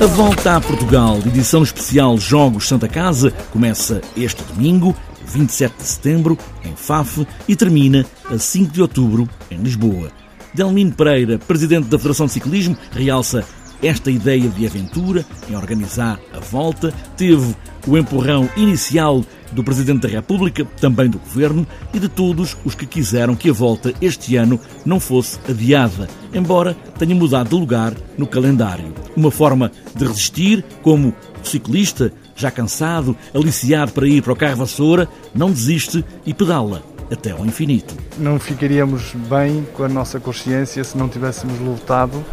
A volta a Portugal, edição especial Jogos Santa Casa, começa este domingo, 27 de setembro, em Faf e termina a 5 de outubro, em Lisboa. Delmino Pereira, presidente da Federação de Ciclismo, realça esta ideia de aventura em organizar a volta, teve o empurrão inicial do Presidente da República, também do Governo e de todos os que quiseram que a volta este ano não fosse adiada, embora tenha mudado de lugar no calendário. Uma forma de resistir, como ciclista, já cansado, aliciado para ir para o carro vassoura, não desiste e pedala até ao infinito. Não ficaríamos bem com a nossa consciência se não tivéssemos lutado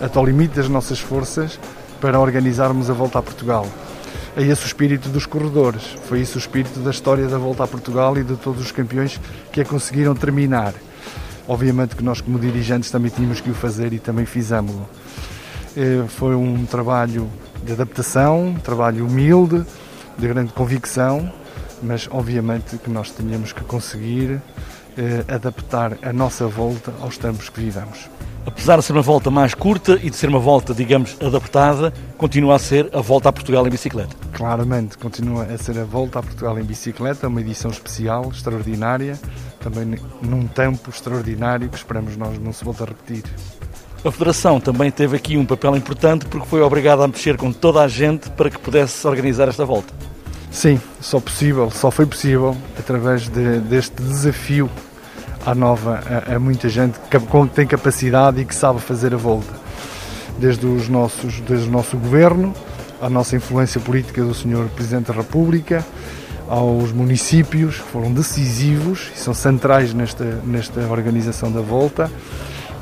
até ao limite das nossas forças para organizarmos a volta a Portugal é esse o espírito dos corredores. Foi isso o espírito da história da Volta a Portugal e de todos os campeões que a conseguiram terminar. Obviamente que nós, como dirigentes, também tínhamos que o fazer e também fizemos-lo. É, foi um trabalho de adaptação, trabalho humilde, de grande convicção, mas obviamente que nós tínhamos que conseguir é, adaptar a nossa volta aos tempos que vivemos apesar de ser uma volta mais curta e de ser uma volta, digamos, adaptada, continua a ser a volta a Portugal em bicicleta. Claramente, continua a ser a volta a Portugal em bicicleta, uma edição especial, extraordinária, também num tempo extraordinário que esperamos nós não se volte a repetir. A Federação também teve aqui um papel importante porque foi obrigada a mexer com toda a gente para que pudesse organizar esta volta. Sim, só possível, só foi possível através de, deste desafio à nova a, a muita gente que tem capacidade e que sabe fazer a volta. Desde, os nossos, desde o nosso governo, a nossa influência política do Sr. Presidente da República, aos municípios, que foram decisivos e são centrais nesta, nesta organização da volta,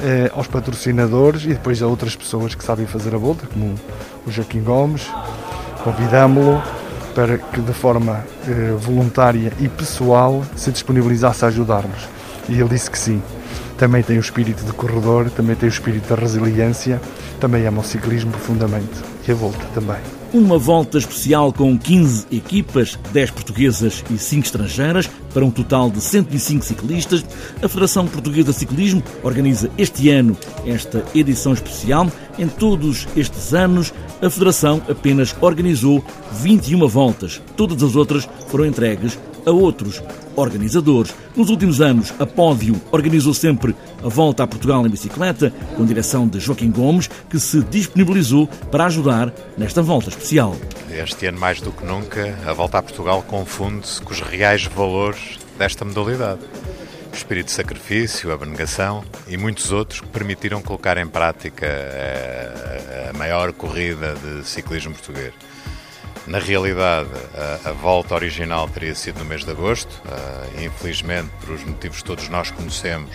eh, aos patrocinadores e depois a outras pessoas que sabem fazer a volta, como o Joaquim Gomes. Convidámo-lo para que de forma eh, voluntária e pessoal se disponibilizasse a ajudar-nos. E ele disse que sim. Também tem o espírito de corredor, também tem o espírito da resiliência, também ama o ciclismo profundamente e a volta também. Uma volta especial com 15 equipas, 10 portuguesas e 5 estrangeiras, para um total de 105 ciclistas. A Federação Portuguesa de Ciclismo organiza este ano esta edição especial. Em todos estes anos, a Federação apenas organizou 21 voltas. Todas as outras foram entregues a outros organizadores. Nos últimos anos, a Pódio organizou sempre a volta a Portugal em bicicleta, com direção de Joaquim Gomes, que se disponibilizou para ajudar nesta volta especial. Este ano, mais do que nunca, a volta a Portugal confunde-se com os reais valores desta modalidade. O espírito de sacrifício, a abnegação e muitos outros que permitiram colocar em prática a, a maior corrida de ciclismo português. Na realidade, a, a, volta original teria sido no mês de agosto, uh, infelizmente, por os motivos todos nós conhecemos,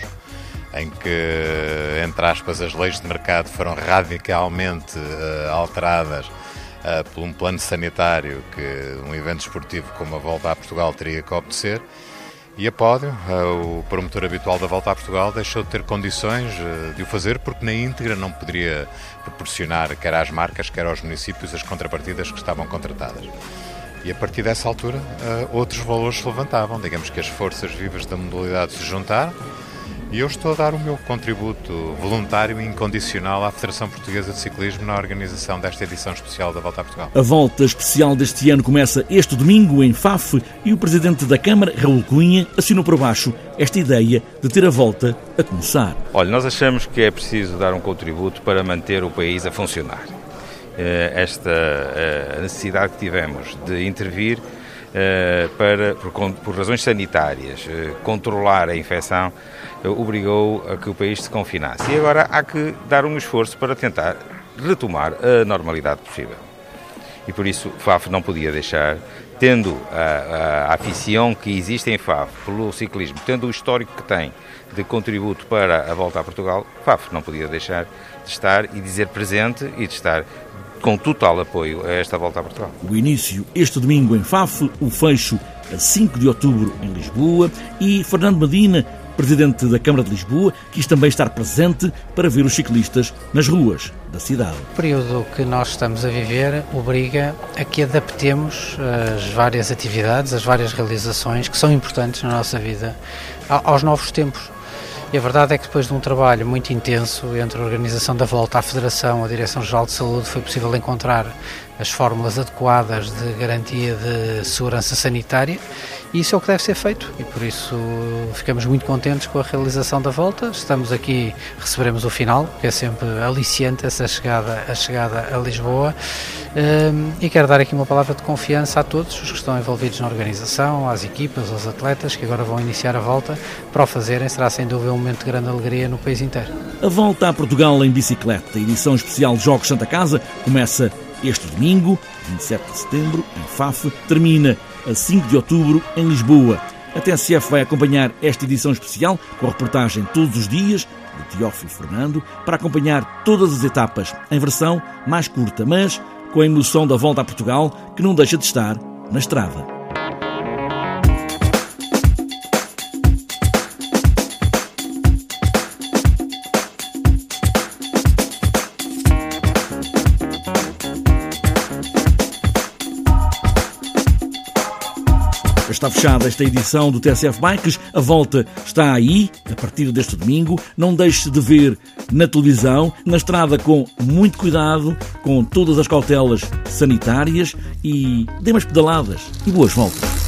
em que, entre aspas, as leis de mercado foram radicalmente uh, alteradas uh, por um plano sanitário que um evento esportivo como a Volta a Portugal teria que obedecer. E a Pódio, o promotor habitual da Volta a Portugal, deixou de ter condições eh, de o fazer porque na íntegra não poderia proporcionar quer às marcas, quer aos municípios as contrapartidas que estavam contratadas. E a partir dessa altura, eh, outros valores se levantavam. Digamos que as forças vivas da modalidade se juntaram e eu estou a dar o meu contributo voluntário e incondicional à Federação Portuguesa de Ciclismo na organização desta edição especial da Volta a Portugal. A volta especial deste ano começa este domingo em Faf e o Presidente da Câmara, Raul Cunha, assinou por baixo esta ideia de ter a volta a começar. Olha, nós achamos que é preciso dar um contributo para manter o país a funcionar. Eh, esta eh, necessidade que tivemos de intervir para, por, por razões sanitárias, controlar a infecção obrigou a que o país se confinasse. E agora há que dar um esforço para tentar retomar a normalidade possível. E por isso FAF não podia deixar, tendo a, a, a aficião que existe em FAF pelo ciclismo, tendo o histórico que tem de contributo para a volta a Portugal, FAF não podia deixar de estar e dizer presente e de estar com total apoio a esta volta a Portugal. O início este domingo em Faf, o fecho a 5 de outubro em Lisboa e Fernando Medina, presidente da Câmara de Lisboa, quis também estar presente para ver os ciclistas nas ruas da cidade. O período que nós estamos a viver obriga a que adaptemos as várias atividades, as várias realizações que são importantes na nossa vida aos novos tempos. E a verdade é que depois de um trabalho muito intenso entre a organização da volta à Federação, a Direção-Geral de Saúde, foi possível encontrar as fórmulas adequadas de garantia de segurança sanitária e isso é o que deve ser feito e por isso ficamos muito contentes com a realização da volta. Estamos aqui, receberemos o final, que é sempre aliciante essa chegada, a chegada a Lisboa. Hum, e quero dar aqui uma palavra de confiança a todos os que estão envolvidos na organização, às equipas, aos atletas que agora vão iniciar a volta. Para o fazerem, será sem dúvida um momento de grande alegria no país inteiro. A volta a Portugal em bicicleta, edição especial Jogos Santa Casa, começa este domingo, 27 de setembro, em Faf, termina a 5 de outubro em Lisboa. A TSF vai acompanhar esta edição especial com a reportagem todos os dias de Teófilo Fernando para acompanhar todas as etapas em versão mais curta, mas com a emoção da volta a Portugal que não deixa de estar na estrada. Está fechada esta edição do TSF Bikes. A volta está aí, a partir deste domingo. Não deixe de ver na televisão, na estrada com muito cuidado, com todas as cautelas sanitárias e dê umas pedaladas e boas voltas.